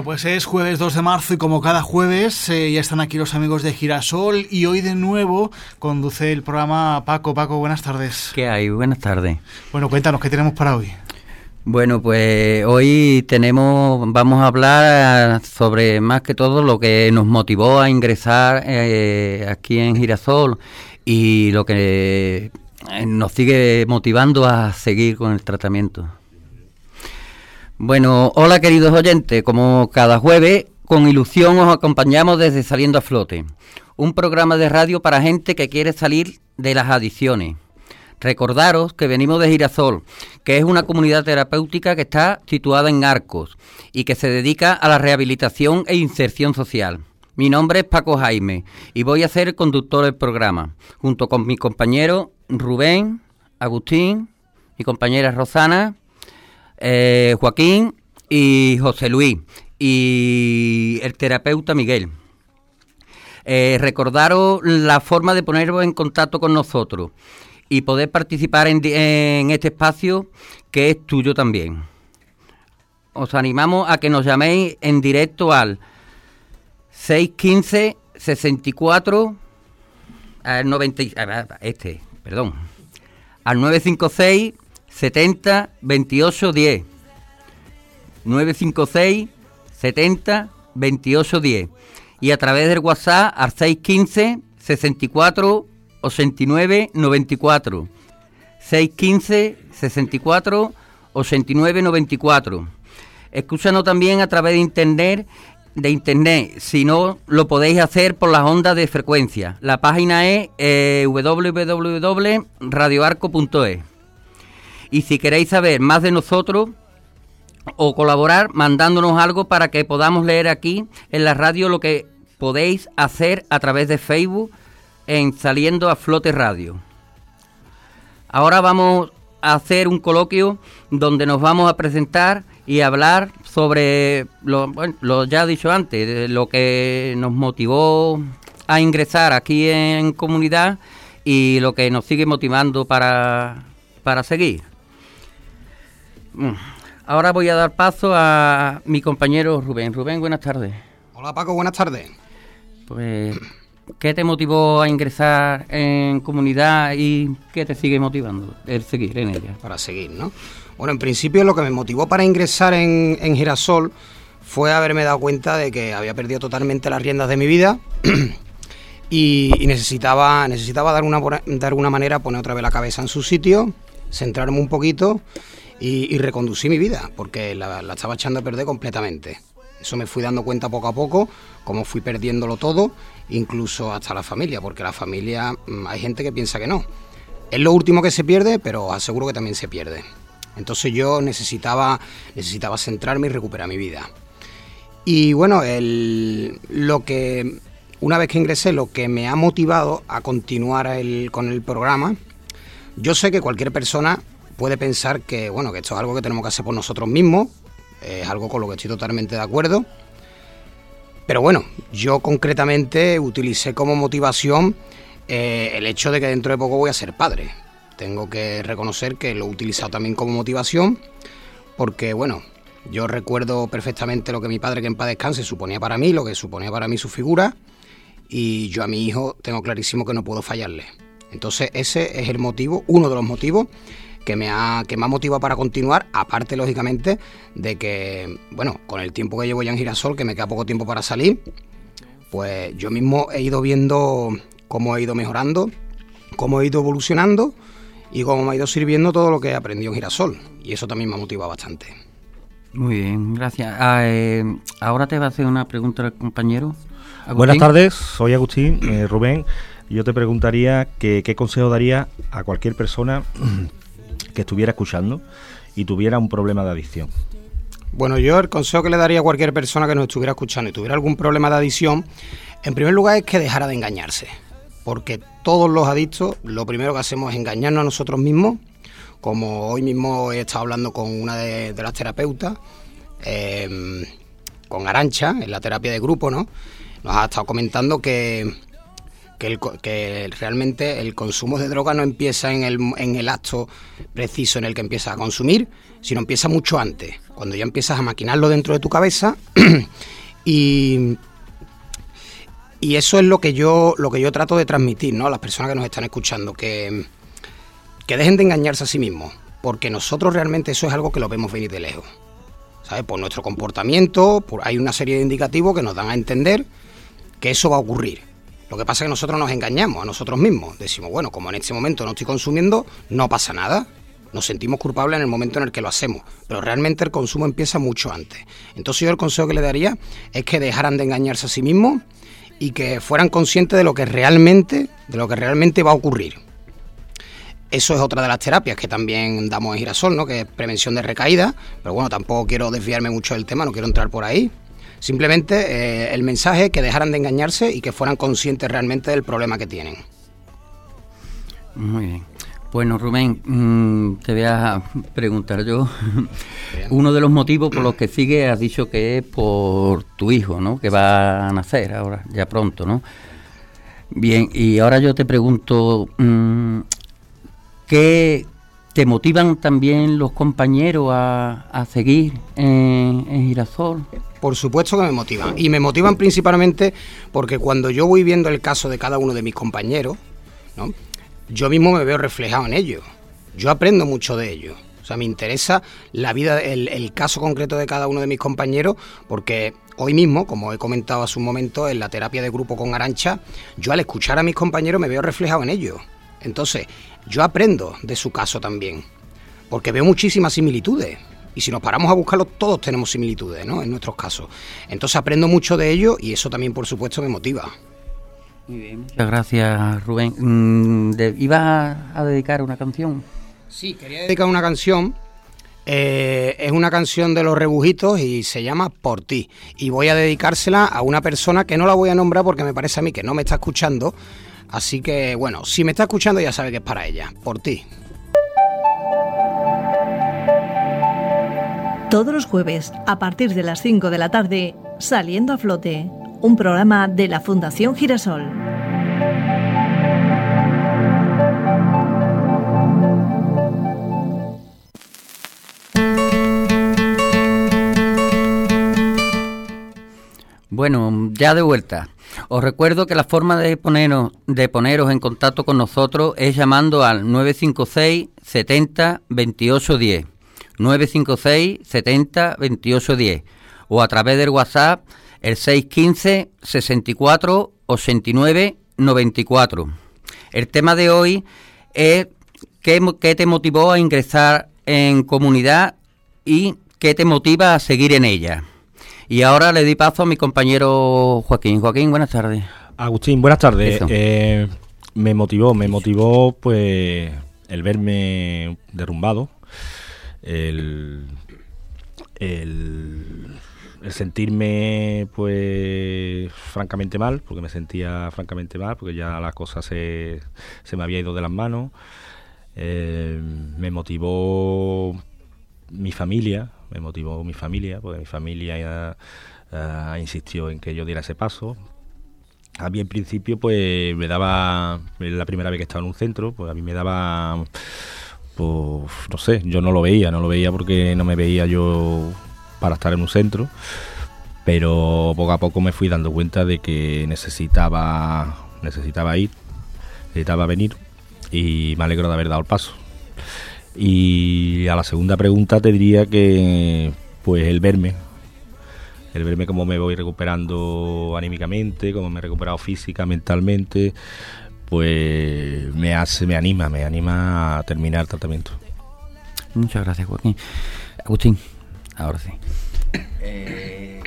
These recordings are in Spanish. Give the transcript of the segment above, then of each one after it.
Bueno, pues es jueves 2 de marzo y como cada jueves eh, ya están aquí los amigos de Girasol y hoy de nuevo conduce el programa Paco. Paco, buenas tardes. ¿Qué hay? Buenas tardes. Bueno, cuéntanos, ¿qué tenemos para hoy? Bueno, pues hoy tenemos, vamos a hablar sobre más que todo lo que nos motivó a ingresar eh, aquí en Girasol y lo que eh, nos sigue motivando a seguir con el tratamiento. Bueno, hola queridos oyentes, como cada jueves, con ilusión os acompañamos desde Saliendo a Flote, un programa de radio para gente que quiere salir de las adicciones. Recordaros que venimos de Girasol, que es una comunidad terapéutica que está situada en Arcos y que se dedica a la rehabilitación e inserción social. Mi nombre es Paco Jaime y voy a ser el conductor del programa, junto con mi compañero Rubén, Agustín, mi compañera Rosana eh, Joaquín y José Luis y el terapeuta Miguel. Eh, recordaros la forma de poneros en contacto con nosotros y poder participar en, en este espacio que es tuyo también. Os animamos a que nos llaméis en directo al 615 64 al 90 este, perdón, al 956 70 28 10. 956 70 28 10. Y a través del WhatsApp al 615 64 89 94. 615 64 89 94. Escúchanos también a través de internet, de internet. Si no, lo podéis hacer por las ondas de frecuencia. La página es eh, www.radioarco.es. Y si queréis saber más de nosotros o colaborar mandándonos algo para que podamos leer aquí en la radio lo que podéis hacer a través de Facebook en Saliendo a Flote Radio. Ahora vamos a hacer un coloquio donde nos vamos a presentar y hablar sobre lo, bueno, lo ya dicho antes, lo que nos motivó a ingresar aquí en comunidad y lo que nos sigue motivando para, para seguir. Mm. Ahora voy a dar paso a mi compañero Rubén. Rubén, buenas tardes. Hola Paco, buenas tardes. Pues, ¿qué te motivó a ingresar en comunidad y qué te sigue motivando el seguir en ella? Para seguir, ¿no? Bueno, en principio lo que me motivó para ingresar en, en Girasol fue haberme dado cuenta de que había perdido totalmente las riendas de mi vida y, y, necesitaba, necesitaba dar una, de alguna manera poner otra vez la cabeza en su sitio, centrarme un poquito y, reconducir mi vida, porque la, estaba echando a perder completamente. Eso me fui dando cuenta poco a poco, cómo fui perdiéndolo todo, incluso hasta la familia, porque la familia mm, hay gente que piensa que no. Es lo último que se pierde, pero aseguro que también se pierde. Entonces yo necesitaba, necesitaba centrarme y recuperar mi vida. Y bueno, lo que una vez que ingresé, lo que me ha motivado a continuar con el programa, yo sé que cualquier persona puede pensar que, bueno, que esto es algo que tenemos que hacer por nosotros mismos, es algo con lo que estoy totalmente de acuerdo. Pero bueno, yo concretamente utilicé como motivación eh, el hecho de que dentro de poco voy a ser padre. Tengo que reconocer que lo he utilizado también como motivación, porque bueno, yo recuerdo perfectamente lo que mi padre que en paz descanse suponía para mí, lo que suponía para mí su figura, y yo a mi hijo tengo clarísimo que no puedo fallarle. Entonces ese es el motivo, uno de los motivos que me ha, que me ha motivado para continuar, aparte lógicamente de que, bueno, con el tiempo que llevo ya en Girasol, que me queda poco tiempo para salir, pues yo mismo he ido viendo cómo he ido mejorando, cómo he ido evolucionando y cómo me ha ido sirviendo todo lo que he aprendido en Girasol. Y eso también me ha motivado bastante. Muy bien, gracias. Ah, eh, ahora te va a hacer una pregunta el compañero. Agustín. Buenas tardes, soy Agustín, eh, Rubén. Yo te preguntaría que, qué consejo daría a cualquier persona que estuviera escuchando y tuviera un problema de adicción. Bueno, yo el consejo que le daría a cualquier persona que nos estuviera escuchando y tuviera algún problema de adicción, en primer lugar es que dejara de engañarse. Porque todos los adictos, lo primero que hacemos es engañarnos a nosotros mismos. Como hoy mismo he estado hablando con una de, las terapeutas, eh, con Arancha, en la terapia de grupo, ¿no? Nos ha estado comentando que, que, realmente el consumo de droga no empieza en el, en el acto preciso en el que empiezas a consumir, sino empieza mucho antes, cuando ya empiezas a maquinarlo dentro de tu cabeza y, y eso es lo que yo lo que yo trato de transmitir ¿no? a las personas que nos están escuchando, que, que dejen de engañarse a sí mismos, porque nosotros realmente eso es algo que lo vemos venir de lejos. ¿sabes? Por nuestro comportamiento, por, hay una serie de indicativos que nos dan a entender que eso va a ocurrir. Lo que pasa es que nosotros nos engañamos a nosotros mismos. Decimos, bueno, como en este momento no estoy consumiendo, no pasa nada. Nos sentimos culpables en el momento en el que lo hacemos, pero realmente el consumo empieza mucho antes. Entonces yo el consejo que le daría es que dejaran de engañarse a sí mismos y que fueran conscientes de lo que realmente, de lo que realmente va a ocurrir. Eso es otra de las terapias que también damos en Girasol, ¿no? que es prevención de recaída, pero bueno, tampoco quiero desviarme mucho del tema, no quiero entrar por ahí. Simplemente eh, el mensaje que dejaran de engañarse y que fueran conscientes realmente del problema que tienen. Muy bien. Bueno, Rubén, mm, te voy a preguntar yo. Uno de los motivos por los que sigue has dicho que es por tu hijo, ¿no? Que va a nacer ahora, ya pronto, ¿no? Bien, y ahora yo te pregunto, mm, ¿qué, ¿Te motivan también los compañeros a, seguir en, Girasol? Por supuesto que me motivan. Y me motivan principalmente porque cuando yo voy viendo el caso de cada uno de mis compañeros, ¿no? yo mismo me veo reflejado en ellos. Yo aprendo mucho de ellos. O sea, me interesa la vida, el, el caso concreto de cada uno de mis compañeros, porque hoy mismo, como he comentado hace un momento en la terapia de grupo con Arancha, yo al escuchar a mis compañeros me veo reflejado en ellos. Entonces, yo aprendo de su caso también, porque veo muchísimas similitudes. Y si nos paramos a buscarlo, todos tenemos similitudes, ¿no? En nuestros casos. Entonces aprendo mucho de ello y eso también, por supuesto, me motiva. Muy bien, muchas gracias, Rubén. Mm, ¿Ibas a dedicar una canción? Sí, quería dedicar una canción. Eh, es una canción de los rebujitos y se llama Por ti. Y voy a dedicársela a una persona que no la voy a nombrar porque me parece a mí que no me está escuchando, Así que bueno, si me está escuchando ya sabe que es para ella, por ti. Todos los jueves, a partir de las 5 de la tarde, Saliendo a Flote, un programa de la Fundación Girasol. Bueno, ya de vuelta. Os recuerdo que la forma de poneros, de poneros en contacto con nosotros es llamando al 956 70 28 10. 956 70 28 10. O a través del WhatsApp el 615 64 89 94. El tema de hoy es qué, qué te motivó a ingresar en comunidad y qué te motiva a seguir en ella. Y ahora le di paso a mi compañero Joaquín. Joaquín, buenas tardes. Agustín, buenas tardes. Eh, me motivó, me motivó pues el verme derrumbado, el, el, sentirme pues francamente mal, porque me sentía francamente mal, porque ya la cosa se, se me había ido de las manos. Eh, me motivó mi familia, me motivó mi familia, porque mi familia uh, insistió en que yo diera ese paso. A mí en principio pues me daba, la primera vez que estaba en un centro, pues a mí me daba, pues no sé, yo no lo veía, no lo veía porque no me veía yo para estar en un centro, pero poco a poco me fui dando cuenta de que necesitaba, necesitaba ir, necesitaba venir y me alegro de haber dado el paso. Y a la segunda pregunta te diría que, pues, el verme, el verme cómo me voy recuperando anímicamente, cómo me he recuperado física, mentalmente, pues me hace, me anima, me anima a terminar el tratamiento. Muchas gracias, Joaquín. Agustín, ahora sí. Eh,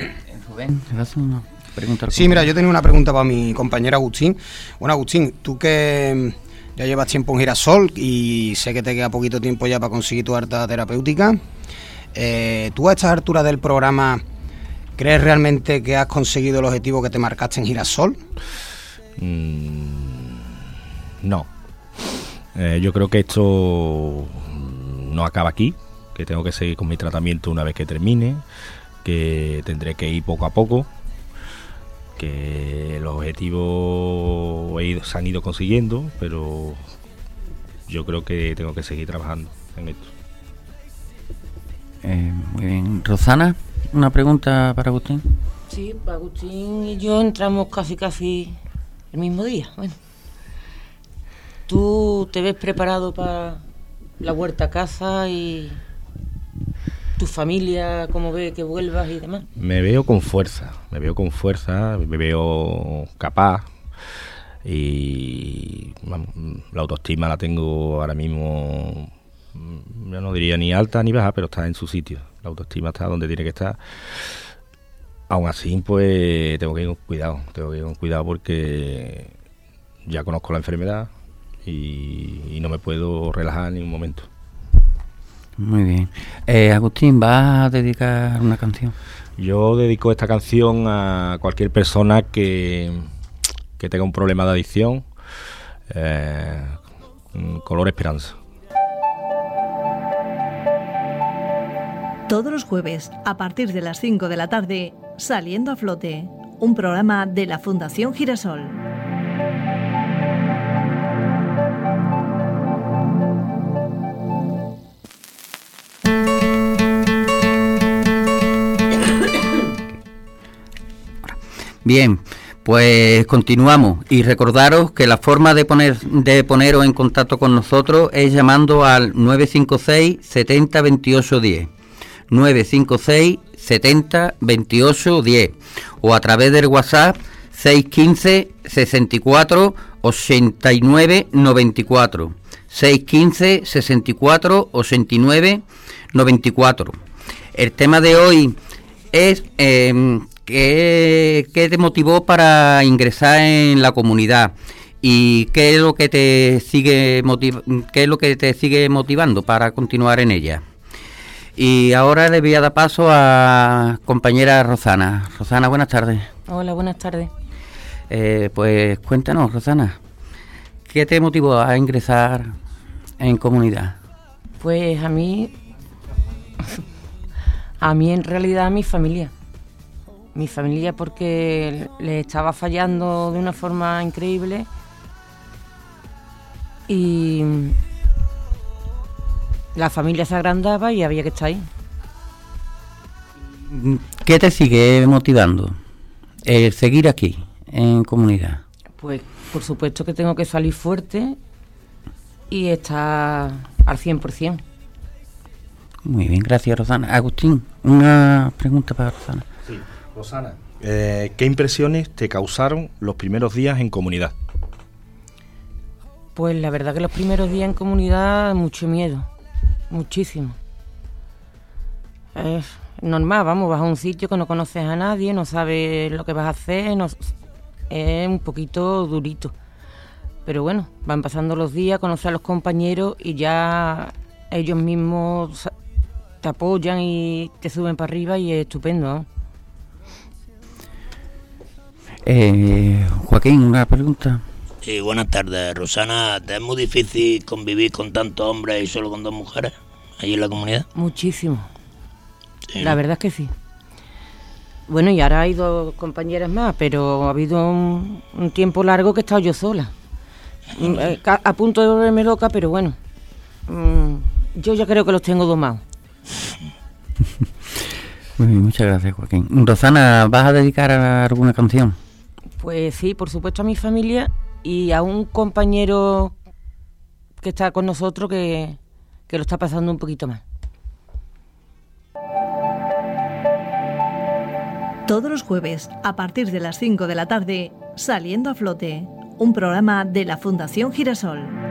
Rubén, una pregunta? Sí, mira, yo tenía una pregunta para mi compañero Agustín. Bueno, Agustín, tú que ya llevas tiempo en Girasol y sé que te queda poquito tiempo ya para conseguir tu harta terapéutica. Eh, ¿Tú a estas alturas del programa crees realmente que has conseguido el objetivo que te marcaste en Girasol? Mm, no. Eh, yo creo que esto no acaba aquí, que tengo que seguir con mi tratamiento una vez que termine, que tendré que ir poco a poco, que los objetivos se han ido consiguiendo, pero yo creo que tengo que seguir trabajando en esto. Eh, muy bien. Rosana, una pregunta para Agustín. Sí, Agustín y yo entramos casi casi el mismo día. Bueno, ¿tú te ves preparado para la huerta a casa y familia, cómo ve que vuelvas y demás? Me veo con fuerza, me veo con fuerza, me veo capaz y la autoestima la tengo ahora mismo, yo no diría ni alta ni baja, pero está en su sitio. La autoestima está donde tiene que estar. Aún así, pues tengo que ir con cuidado, tengo que ir con cuidado porque ya conozco la enfermedad y, no me puedo relajar ni un momento. Muy bien. Eh, Agustín, ¿vas a dedicar una canción? Yo dedico esta canción a cualquier persona que, que tenga un problema de adicción. Eh, color esperanza. Todos los jueves, a partir de las 5 de la tarde, Saliendo a Flote, un programa de la Fundación Girasol. Bien, pues continuamos. Y recordaros que la forma de poner poneros en contacto con nosotros es llamando al 956 70 28 10. 956 70 28 10 o a través del WhatsApp 615 64 89 94 615 64 89 94 el tema de hoy es eh, ¿Qué, te motivó para ingresar en la comunidad? ¿Y qué es lo que te sigue qué es lo que te sigue motivando para continuar en ella? Y ahora le voy a dar paso a compañera Rosana. Rosana, buenas tardes. Hola, buenas tardes. Eh, pues cuéntanos, Rosana, ¿qué te motivó a ingresar en comunidad? Pues a mí, a mí en realidad mi familia mi familia porque le estaba fallando de una forma increíble y la familia se agrandaba y había que estar ahí. ¿Qué te sigue motivando el seguir aquí en comunidad? Pues por supuesto que tengo que salir fuerte y estar al 100%. Muy bien, gracias Rosana. Agustín, una pregunta para Rosana. Rosana, eh, ¿qué impresiones te causaron los primeros días en comunidad? Pues la verdad que los primeros días en comunidad, mucho miedo, muchísimo. Es normal, vamos, vas a un sitio que no conoces a nadie, no sabes lo que vas a hacer, es un poquito durito. Pero bueno, van pasando los días, conoces a los compañeros y ya ellos mismos te apoyan y te suben para arriba y es estupendo. Eh, Joaquín, una pregunta. Sí, buenas tardes. Rosana, ¿te es muy difícil convivir con tantos hombres y solo con dos mujeres allí en la comunidad? Muchísimo. La verdad es que sí. Bueno, y ahora hay dos compañeras más, pero ha habido un, tiempo largo que he estado yo sola. Mm, eh, a, punto de volverme loca, pero bueno. Mm, yo ya creo que los tengo domados. muchas gracias, Joaquín. Rosana, ¿vas a dedicar a alguna canción? Pues sí, por supuesto a mi familia y a un compañero que está con nosotros que, que lo está pasando un poquito más. Todos los jueves, a partir de las 5 de la tarde, Saliendo a Flote, un programa de la Fundación Girasol.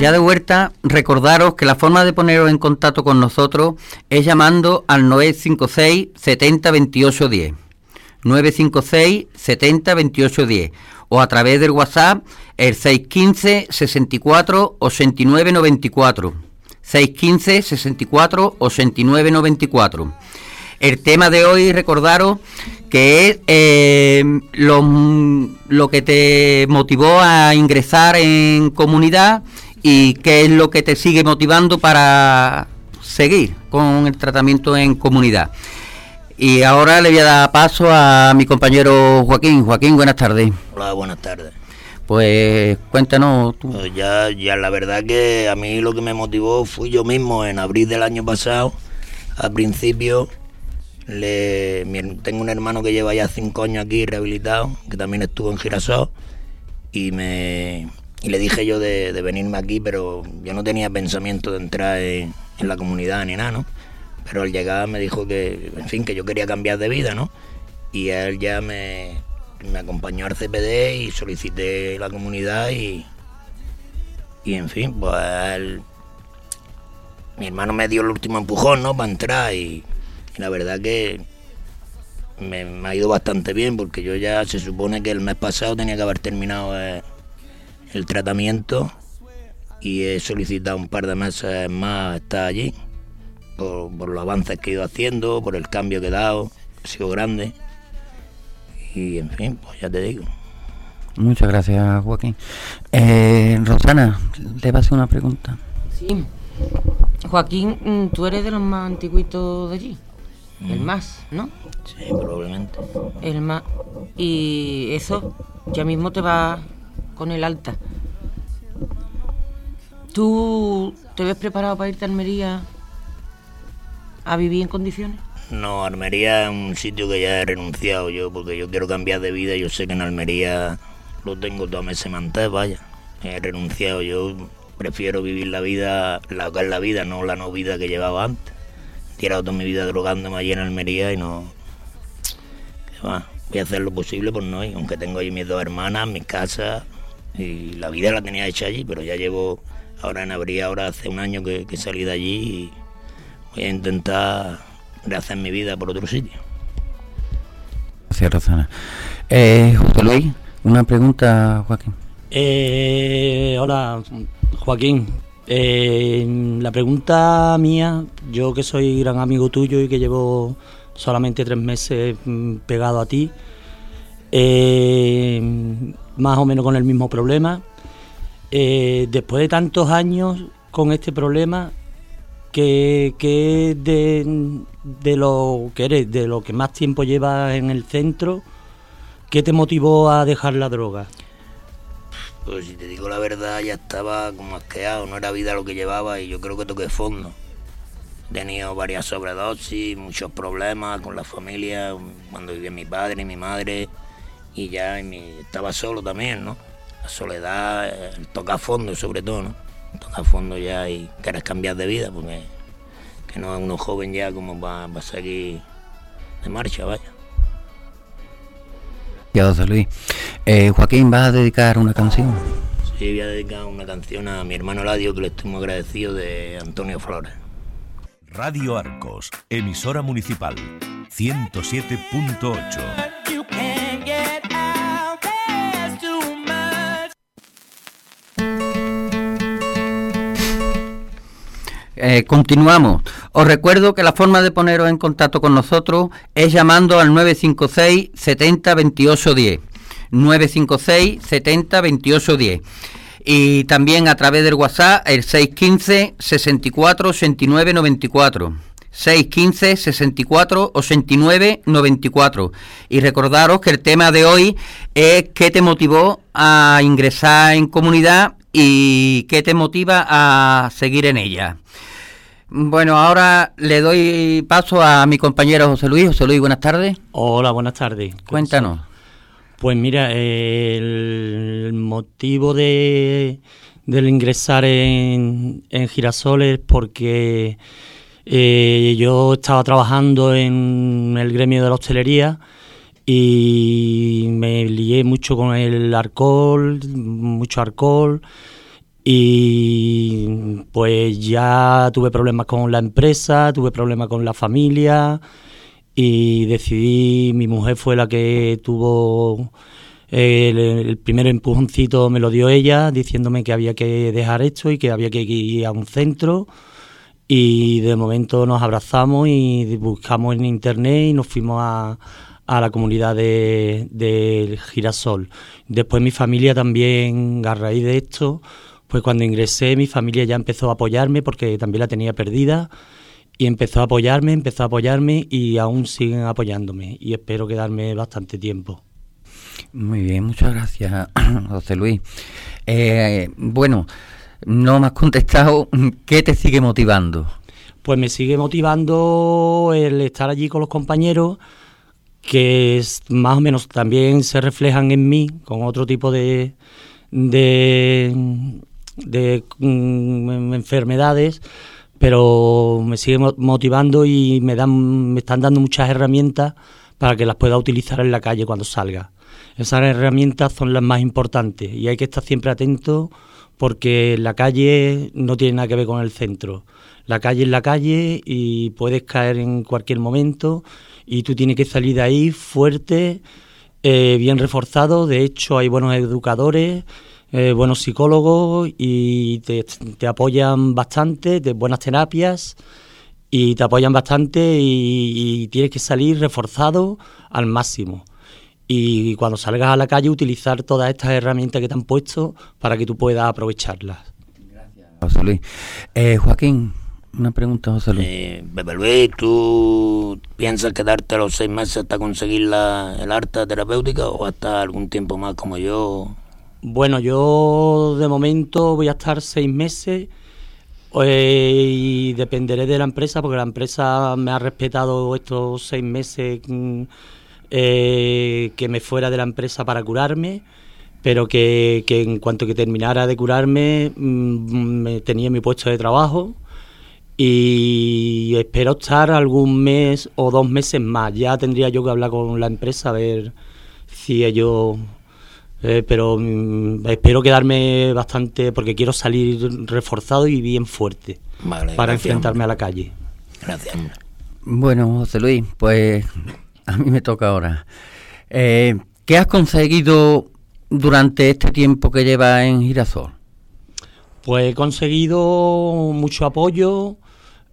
Ya de vuelta, recordaros que la forma de poneros en contacto con nosotros es llamando al 956 70 28 10. 956 70 28 10 o a través del WhatsApp el 615 64 89 94. 615 64 89 94. El tema de hoy, recordaros que es eh, lo, que te motivó a ingresar en comunidad y qué es lo que te sigue motivando para seguir con el tratamiento en comunidad. Y ahora le voy a dar paso a mi compañero Joaquín. Joaquín, buenas tardes. Hola, buenas tardes. Pues cuéntanos tú. Pues ya, ya la verdad que a mí lo que me motivó fui yo mismo en abril del año pasado. Al principio le, tengo un hermano que lleva ya cinco años aquí rehabilitado, que también estuvo en Girasol, y me y le dije yo de, venirme aquí, pero yo no tenía pensamiento de entrar en, en la comunidad ni nada, ¿no? pero al llegar me dijo que, en fin, que yo quería cambiar de vida, ¿no? Y él ya me, me acompañó al CPD y solicité la comunidad y, y en fin, pues él, mi hermano me dio el último empujón, ¿no? Para entrar y, la verdad que me, ha ido bastante bien porque yo ya se supone que el mes pasado tenía que haber terminado el, el tratamiento y he solicitado un par de meses más estar allí por, los avances que he ido haciendo, por el cambio que he dado, ha sido grande. Y en fin, pues ya te digo. Muchas gracias, Joaquín. Eh, Rosana, le va a hacer una pregunta. Sí. Joaquín, mm, tú eres de los más antiguitos de allí. El mm. más, ¿no? Sí, probablemente. El más. Y eso ya mismo te va con el alta. ¿Tú te ves preparado para irte a Almería a vivir en condiciones? No, Almería es un sitio que ya he renunciado yo, porque yo quiero cambiar de vida. Yo sé que en Almería lo tengo todo meses mantés, vaya. He renunciado, yo prefiero vivir la vida, la que la vida, no la no vida que llevaba antes. He tirado toda mi vida drogándome allí en Almería y no. Voy a hacer lo posible por no ir, aunque tengo ahí mis dos hermanas, mi casa, y la vida la tenía hecha allí, pero ya llevo ahora en abril, ahora hace un año que, que salí de allí y voy a intentar rehacer mi vida por otro sitio. Gracias, Rosana. Eh, José Luis, una pregunta, Joaquín. Eh, hola, Joaquín. Eh, la pregunta mía, yo que soy gran amigo tuyo y que llevo solamente tres meses mm, pegado a ti, eh, más o menos con el mismo problema. después de tantos años con este problema, que, de, de, lo que eres, de lo que más tiempo llevas en el centro, ¿qué te motivó a dejar la droga? Pues si te digo la verdad, ya estaba como asqueado, no era vida lo que llevaba y yo creo que toqué fondo. He tenido varias sobredosis, muchos problemas con la familia, cuando vivía mi padre y mi madre, y ya estaba solo también, ¿no? La soledad, el tocar fondo sobre todo, ¿no? toca fondo ya y quieres cambiar de vida, porque que no es uno joven ya como va, a seguir de marcha, vaya. Ya, José Luis. Eh, Joaquín, ¿vas a dedicar una canción? Sí, voy a dedicar una canción a mi hermano Ladio, que le estoy muy agradecido, de Antonio Flores. Radio Arcos, emisora municipal, 107.8. Eh, continuamos. Os recuerdo que la forma de poneros en contacto con nosotros es llamando al 956 70 28 10. 956 70 28 10. Y también a través del WhatsApp el 615 64 89 94. 615 64 89 94. Y recordaros que el tema de hoy es qué te motivó a ingresar en comunidad y qué te motiva a seguir en ella. Bueno, ahora le doy paso a mi compañero José Luis. José Luis, buenas tardes. Hola, buenas tardes. Cuéntanos. Pues mira, el motivo de, del ingresar en, en Girasol es porque eh, yo estaba trabajando en el gremio de la hostelería y me lié mucho con el alcohol, mucho alcohol y pues ya tuve problemas con la empresa, tuve problemas con la familia y decidí, mi mujer fue la que tuvo el, primer empujoncito, me lo dio ella, diciéndome que había que dejar esto y que había que ir a un centro y de momento nos abrazamos y buscamos en internet y nos fuimos a, a la comunidad de, de Girasol. Después mi familia también, a raíz de esto, pues cuando ingresé mi familia ya empezó a apoyarme porque también la tenía perdida y empezó a apoyarme, empezó a apoyarme y aún siguen apoyándome y espero quedarme bastante tiempo. Muy bien, muchas gracias, José Luis. Eh, bueno, no me has contestado, ¿qué te sigue motivando? Pues me sigue motivando el estar allí con los compañeros, que más o menos también se reflejan en mí con otro tipo de, de, de mm, enfermedades, pero me sigue motivando y me, dan, me están dando muchas herramientas para que las pueda utilizar en la calle cuando salga. Esas herramientas son las más importantes y hay que estar siempre atento porque la calle no tiene nada que ver con el centro. La calle es la calle y puedes caer en cualquier momento y tú tienes que salir de ahí fuerte, eh, bien reforzado. De hecho, hay buenos educadores, eh, buenos psicólogos y te, apoyan bastante, de buenas terapias y te apoyan bastante y tienes que salir reforzado al máximo y cuando salgas a la calle utilizar todas estas herramientas que te han puesto para que tú puedas aprovecharlas. Gracias, Luis. Eh, Joaquín, una pregunta, José Luis. Eh, Bebe Luis, ¿tú piensas quedarte los seis meses hasta conseguir la, el arte terapéutica o hasta algún tiempo más como yo? Bueno, yo de momento voy a estar seis meses eh, y dependeré de la empresa porque la empresa me ha respetado estos seis meses. Mm, eh, que me fuera de la empresa para curarme, pero que, en cuanto que terminara de curarme mm, me tenía mi puesto de trabajo y espero estar algún mes o dos meses más. Ya tendría yo que hablar con la empresa a ver si ellos... Eh, pero mm, espero quedarme bastante porque quiero salir reforzado y bien fuerte para enfrentarme a la calle. Gracias. Bueno, José Luis, pues a mí me toca ahora. Eh, ¿Qué has conseguido durante este tiempo que llevas en Girasol? Pues he conseguido mucho apoyo,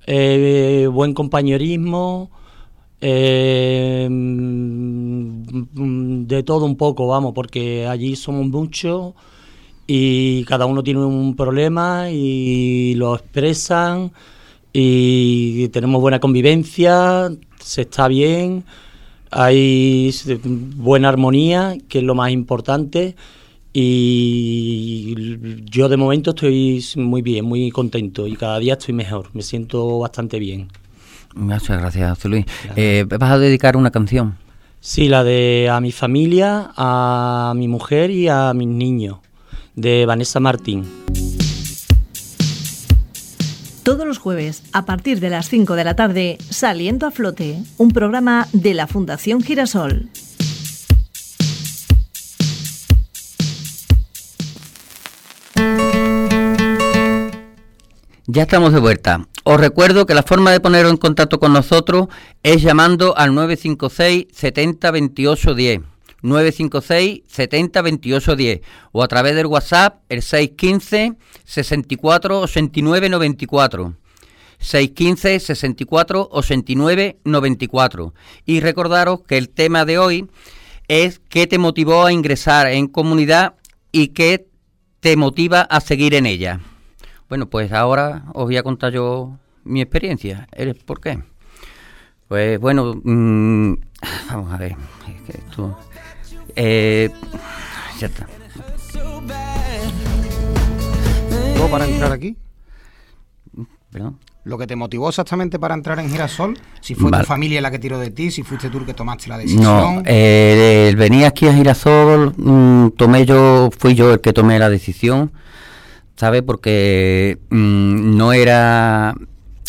eh, buen compañerismo, eh, de todo un poco, vamos, porque allí somos muchos y cada uno tiene un problema y lo expresan y tenemos buena convivencia, se está bien hay buena armonía, que es lo más importante, y yo de momento estoy muy bien, muy contento y cada día estoy mejor, me siento bastante bien. Muchas gracias, José Luis. Eh, ¿Vas a dedicar una canción? Sí, la de a mi familia, a mi mujer y a mis niños, de Vanessa Martín. Todos los jueves, a partir de las 5 de la tarde, Saliendo a Flote, un programa de la Fundación Girasol. Ya estamos de vuelta. Os recuerdo que la forma de poneros en contacto con nosotros es llamando al 956 70 28 10. 956 70 28 10 o a través del WhatsApp el 615 64 89 94. 615 64 89 94. Y recordaros que el tema de hoy es qué te motivó a ingresar en comunidad y qué te motiva a seguir en ella. Bueno, pues ahora os voy a contar yo mi experiencia. ¿Por qué? Pues bueno, mm, vamos a ver. esto, eh, ya está. para entrar aquí? Lo que te motivó exactamente para entrar en Girasol, si fue tu familia la que tiró de ti, si fuiste tú el que tomaste la decisión. No, eh, el venir aquí a Girasol, mm, tomé yo, fui yo el que tomé la decisión, ¿sabes? Porque mm, no era,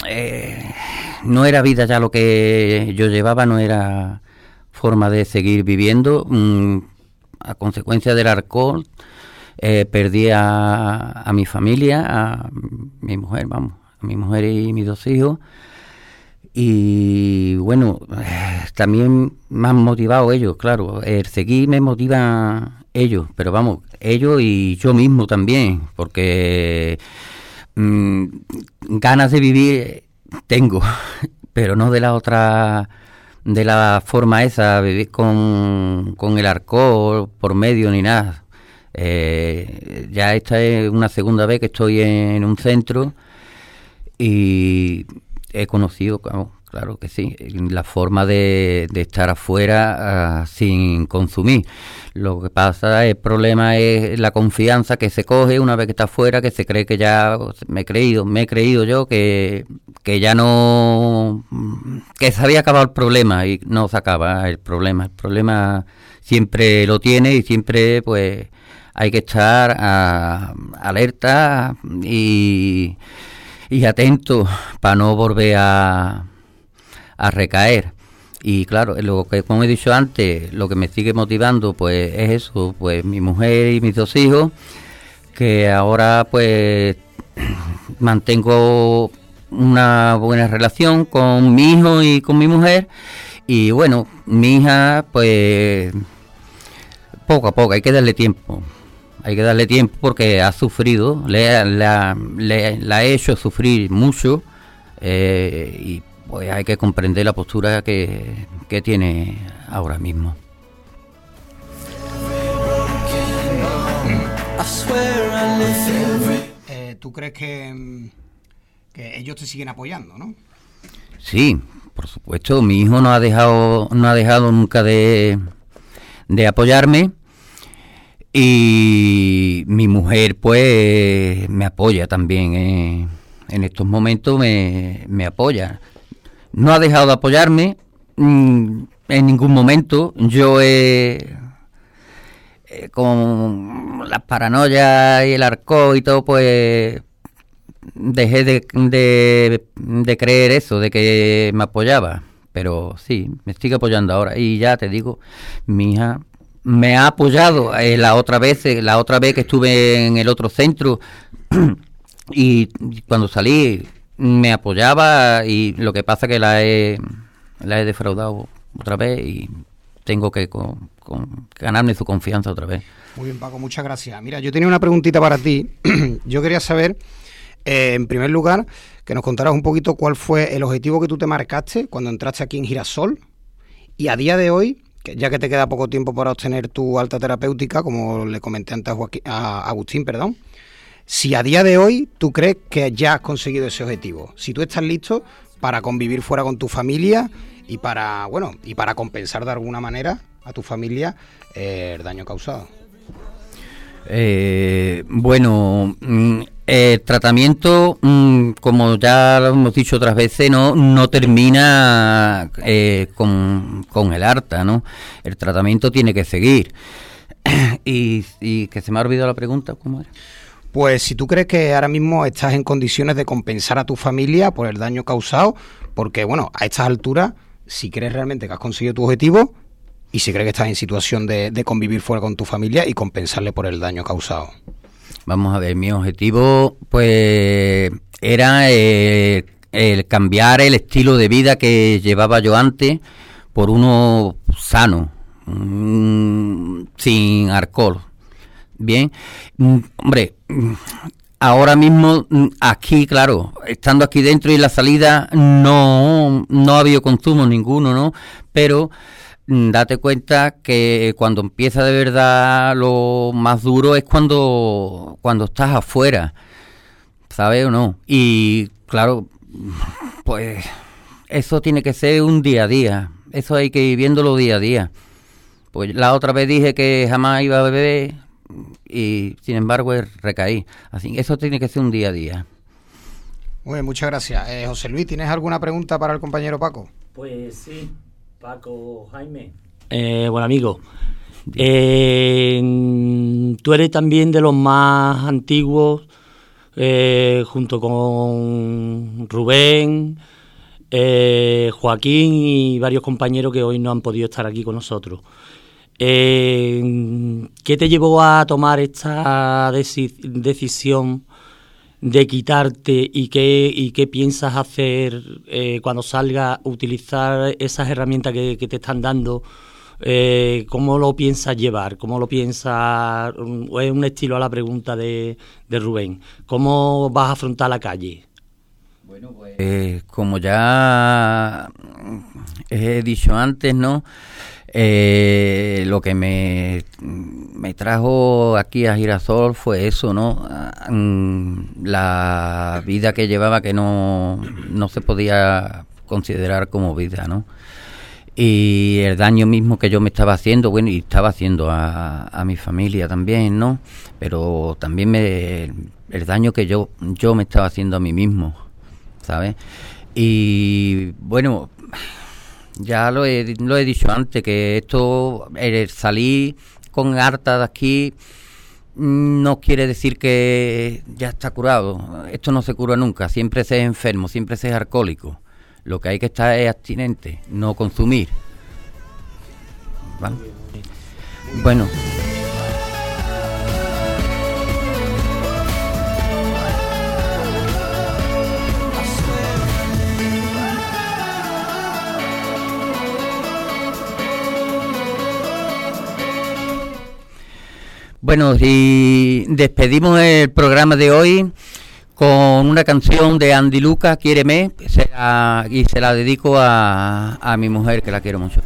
eh, no era vida ya lo que yo llevaba, no era forma de seguir viviendo. Mm, a consecuencia del alcohol, eh, perdí a, mi familia, a mi mujer, vamos, a mi mujer y mis dos hijos. Y bueno, también me han motivado ellos, claro. El seguir me motiva ellos, pero vamos, ellos y yo mismo también, porque mm, ganas de vivir tengo, pero no de la otra de la forma esa, vivir con, con el arco por medio ni nada. Eh, ya esta es una segunda vez que estoy en un centro y he conocido, claro que sí, la forma de, estar afuera ah, sin consumir. Lo que pasa, el problema es la confianza que se coge una vez que está afuera, que se cree que ya me he creído, me he creído yo que, que ya no, que se había acabado el problema y no se acaba el problema. El problema siempre lo tiene y siempre pues hay que estar ah, alerta y atento para no volver a, a recaer. Y claro, lo que como he dicho antes, lo que me sigue motivando pues es eso, pues mi mujer y mis dos hijos, que ahora pues mantengo una buena relación con mi hijo y con mi mujer y bueno, mi hija pues poco a poco, hay que darle tiempo, hay que darle tiempo porque ha sufrido, le, la, ha hecho sufrir mucho eh, y pues hay que comprender la postura que, tiene ahora mismo. Eh, ¿Tú crees que, que ellos te siguen apoyando, no? Sí, por supuesto. Mi hijo no ha dejado, no ha dejado nunca de, de apoyarme y mi mujer pues me apoya también, eh. en estos momentos me, apoya. No ha dejado de apoyarme mm, en ningún momento. Yo he... Eh, con las paranoias y el arco y todo, pues dejé de, de, creer eso, de que me apoyaba. Pero sí, me sigue apoyando ahora. Y ya te digo, mi hija me ha apoyado eh, la otra vez, eh, la otra vez que estuve en el otro centro y cuando salí me apoyaba y lo que pasa que la he, la he defraudado otra vez y tengo que ganarme su confianza otra vez. Muy bien, Paco, muchas gracias. Mira, yo tenía una preguntita para ti. yo quería saber, eh, en primer lugar, que nos contaras un poquito cuál fue el objetivo que tú te marcaste cuando entraste aquí en Girasol y a día de hoy, ya que te queda poco tiempo para obtener tu alta terapéutica, como le comenté antes a, Agustín, perdón, si a día de hoy tú crees que ya has conseguido ese objetivo, si tú estás listo para convivir fuera con tu familia y para, bueno, y para compensar de alguna manera a tu familia eh, el daño causado. Eh, bueno, mm, el tratamiento, mm, como ya lo hemos dicho otras veces, no, no termina eh, con, el harta, ¿no? El tratamiento tiene que seguir. y, que se me ha olvidado la pregunta, ¿cómo era? Pues si tú crees que ahora mismo estás en condiciones de compensar a tu familia por el daño causado, porque bueno, a estas alturas, si crees realmente que has conseguido tu objetivo y si crees que estás en situación de, convivir fuera con tu familia y compensarle por el daño causado. Vamos a ver, mi objetivo pues era eh, el cambiar el estilo de vida que llevaba yo antes por uno sano, mm, sin alcohol. Bien, mm, hombre, ahora mismo mm, aquí, claro, estando aquí dentro y la salida no, no ha habido consumo ninguno, ¿no? Pero Mm, date cuenta que cuando empieza de verdad lo más duro es cuando, cuando estás afuera, ¿sabes o no? Y claro, pues eso tiene que ser un día a día, eso hay que ir viéndolo día a día. Pues la otra vez dije que jamás iba a beber y sin embargo recaí. Así, eso tiene que ser un día a día. Muy bien, muchas gracias. Eh, José Luis, ¿tienes alguna pregunta para el compañero Paco? Pues sí. Paco Jaime. Eh, buen amigo. Eh, tú eres también de los más antiguos, eh, junto con Rubén, Joaquín y varios compañeros que hoy no han podido estar aquí con nosotros. ¿Qué te llevó a tomar esta decisión de quitarte y qué, y qué piensas hacer eh, cuando salga, utilizar esas herramientas que, te están dando, eh, ¿cómo lo piensas llevar? ¿Cómo lo piensas? Mm, es un estilo a la pregunta de, de Rubén. ¿Cómo vas a afrontar la calle? Bueno, pues eh, como ya he dicho antes, ¿no? Eh, lo que me, me, trajo aquí a Girasol fue eso, ¿no? Mm, la vida que llevaba que no, no se podía considerar como vida, ¿no? Y el daño mismo que yo me estaba haciendo, bueno, y estaba haciendo a, a mi familia también, ¿no? Pero también me, el daño que yo, yo me estaba haciendo a mí mismo, ¿sabes? Y bueno, ya lo he, lo he dicho antes, que esto, el salir con harta de aquí, no quiere decir que ya está curado. Esto no se cura nunca. Siempre se es enfermo, siempre se es alcohólico. Lo que hay que estar es abstinente, no consumir. Bueno. Bueno, y despedimos el programa de hoy con una canción de Andy Lucas, Quiéreme, y se la dedico a, a mi mujer, que la quiero mucho.